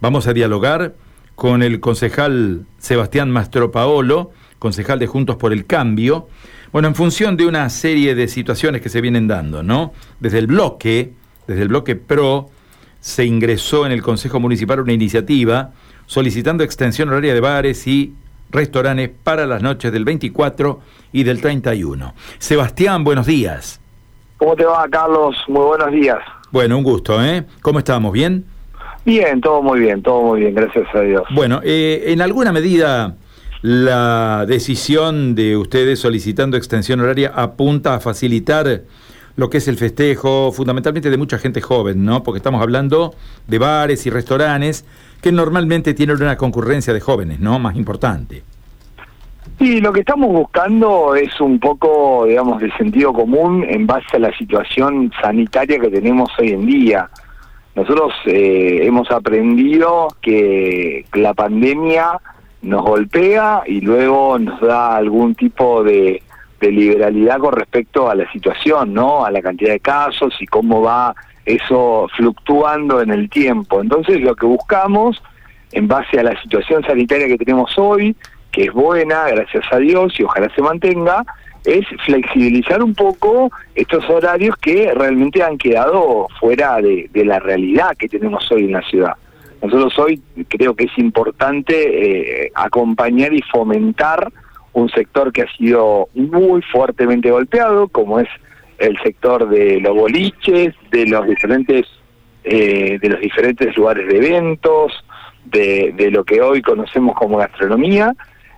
Vamos a dialogar con el concejal Sebastián Mastropaolo, concejal de Juntos por el Cambio. Bueno, en función de una serie de situaciones que se vienen dando, ¿no? Desde el bloque, desde el bloque PRO, se ingresó en el Consejo Municipal una iniciativa solicitando extensión horaria de bares y restaurantes para las noches del 24 y del 31. Sebastián, buenos días. ¿Cómo te va, Carlos? Muy buenos días. Bueno, un gusto, ¿eh? ¿Cómo estamos? ¿Bien? Bien, todo muy bien, todo muy bien, gracias a Dios. Bueno, eh, en alguna medida la decisión de ustedes solicitando extensión horaria apunta a facilitar lo que es el festejo, fundamentalmente de mucha gente joven, ¿no? Porque estamos hablando de bares y restaurantes que normalmente tienen una concurrencia de jóvenes, ¿no? Más importante. Sí, lo que estamos buscando es un poco, digamos, de sentido común en base a la situación sanitaria que tenemos hoy en día. Nosotros eh, hemos aprendido que la pandemia nos golpea y luego nos da algún tipo de, liberalidad con respecto a la situación, ¿no? A la cantidad de casos y cómo va eso fluctuando en el tiempo. Entonces lo que buscamos, en base a la situación sanitaria que tenemos hoy, que es buena, gracias a Dios, y ojalá se mantenga, es flexibilizar un poco estos horarios que realmente han quedado fuera de, la realidad que tenemos hoy en la ciudad. Nosotros hoy creo que es importante eh, acompañar y fomentar un sector que ha sido muy fuertemente golpeado, como es el sector de los boliches, de los diferentes eh, de los diferentes lugares de eventos, de, de lo que hoy conocemos como gastronomía,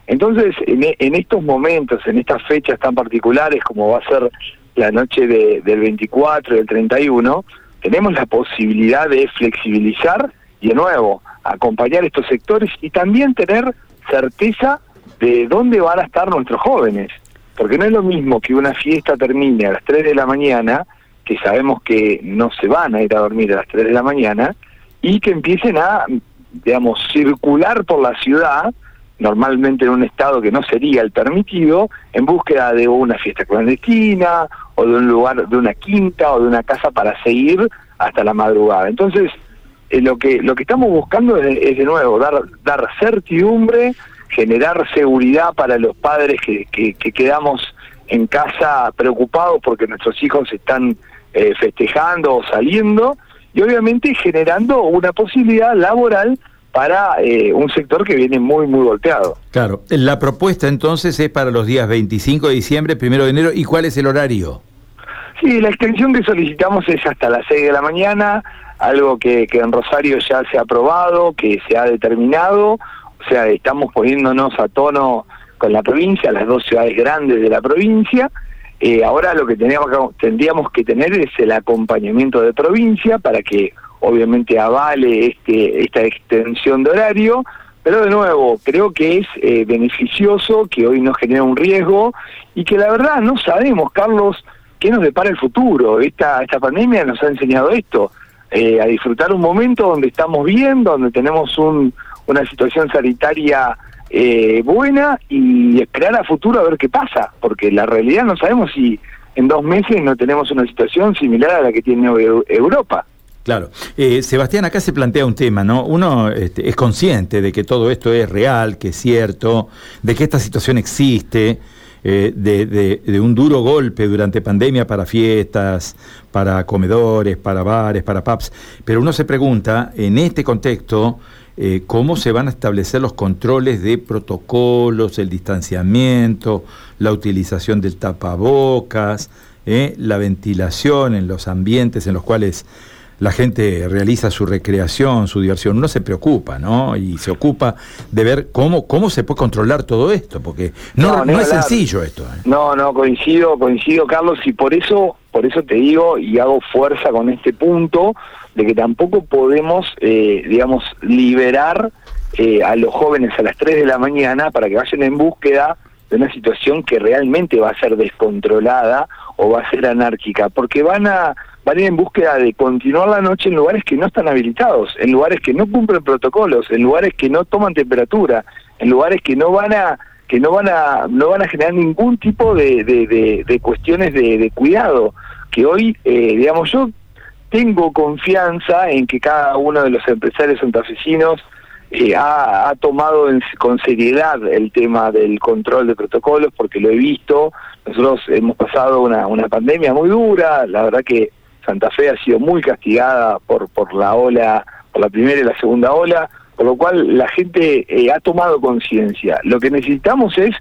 entonces, e, en, estos momentos, en estas fechas tan particulares como va a ser la noche del 24 y del 31, tenemos la posibilidad de flexibilizar y de nuevo acompañar estos sectores y también tener certeza de dónde van a estar nuestros jóvenes. Porque no es lo mismo que una fiesta termine a las 3 de la mañana, que sabemos que no se van a ir a dormir a las 3 de la mañana, y que empiecen a, digamos, circular por la ciudad normalmente en un estado que no sería el permitido, en búsqueda de una fiesta clandestina o de un lugar, de una quinta o de una casa para seguir hasta la madrugada. Entonces, eh, lo que lo que estamos buscando es, de nuevo dar dar certidumbre, generar seguridad para los padres que, que, quedamos en casa preocupados porque nuestros hijos están eh, festejando o saliendo y obviamente generando una posibilidad laboral para eh, un sector que viene muy, muy golpeado. Claro, la propuesta entonces es para los días 25 de diciembre, 1 de enero, ¿y cuál es el horario? Sí, la extensión que solicitamos es hasta las 6 de la mañana, algo que, que en Rosario ya se ha aprobado, que se ha determinado, o sea, estamos poniéndonos a tono con la provincia, las dos ciudades grandes de la provincia, eh, ahora lo que teníamos, tendríamos que tener es el acompañamiento de provincia para que obviamente avale este, esta extensión de horario, pero de nuevo, creo que es eh, beneficioso, que hoy nos genera un riesgo y que la verdad no sabemos, Carlos, qué nos depara el futuro. Esta, esta pandemia nos ha enseñado esto, eh, a disfrutar un momento donde estamos bien, donde tenemos un, una situación sanitaria eh, buena y esperar a futuro a ver qué pasa, porque la realidad no sabemos si en dos meses no tenemos una situación similar a la que tiene Europa. Claro. Eh, Sebastián, acá se plantea un tema, ¿no? Uno este, es consciente de que todo esto es real, que es cierto, de que esta situación existe, eh, de, un duro golpe durante pandemia para fiestas, para comedores, para bares, para pubs. Pero uno se pregunta, en este contexto, eh, cómo se van a establecer los controles de protocolos, el distanciamiento, la utilización del tapabocas, la ventilación en los ambientes en los cuales la gente realiza su recreación, su diversión, uno se preocupa, ¿no? Y se ocupa de ver cómo, cómo se puede controlar todo esto, porque no, no, es sencillo esto. ¿eh? No, no, coincido, coincido, Carlos, y por eso, por eso te digo y hago fuerza con este punto de que tampoco podemos, eh, digamos, liberar eh, a los jóvenes a las 3 de la mañana para que vayan en búsqueda de una situación que realmente va a ser descontrolada o va a ser anárquica, porque van a van ir en búsqueda de continuar la noche en lugares que no están habilitados, en lugares que no cumplen protocolos, en lugares que no toman temperatura, en lugares que no van a que no van a no van a generar ningún tipo de, de, cuestiones de, cuidado que hoy eh, digamos yo tengo confianza en que cada uno de los empresarios santafesinos eh, ha, tomado con seriedad el tema del control de protocolos, porque lo he visto. Nosotros hemos pasado una, una pandemia muy dura, la verdad que Santa Fe ha sido muy castigada por, por la ola, por la primera y la segunda ola, por lo cual la gente eh, ha tomado conciencia. Lo que necesitamos es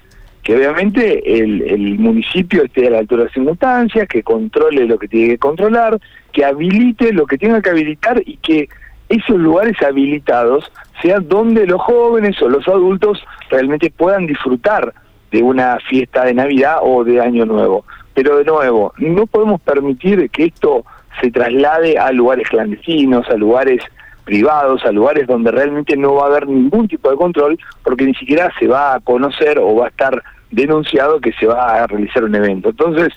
que obviamente el, el, municipio esté a la altura de las circunstancias, que controle lo que tiene que controlar, que habilite lo que tenga que habilitar y que esos lugares habilitados sean donde los jóvenes o los adultos realmente puedan disfrutar de una fiesta de Navidad o de Año Nuevo. Pero de nuevo, no podemos permitir que esto se traslade a lugares clandestinos, a lugares privados, a lugares donde realmente no va a haber ningún tipo de control, porque ni siquiera se va a conocer o va a estar denunciado que se va a realizar un evento. Entonces,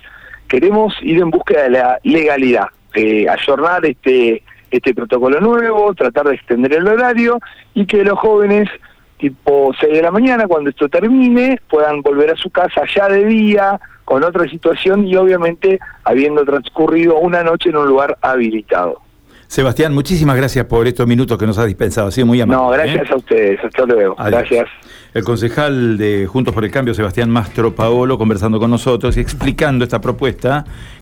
queremos ir en búsqueda de la legalidad, eh, ayornar este, este protocolo nuevo, tratar de extender el horario y que los jóvenes tipo 6 de la mañana, cuando esto termine, puedan volver a su casa ya de día, con otra situación y obviamente habiendo transcurrido una noche en un lugar habilitado. Sebastián, muchísimas gracias por estos minutos que nos ha dispensado. Ha sido muy amable. No, gracias ¿eh? a ustedes. Hasta luego. Gracias. El concejal de Juntos por el Cambio, Sebastián Mastro Paolo, conversando con nosotros y explicando esta propuesta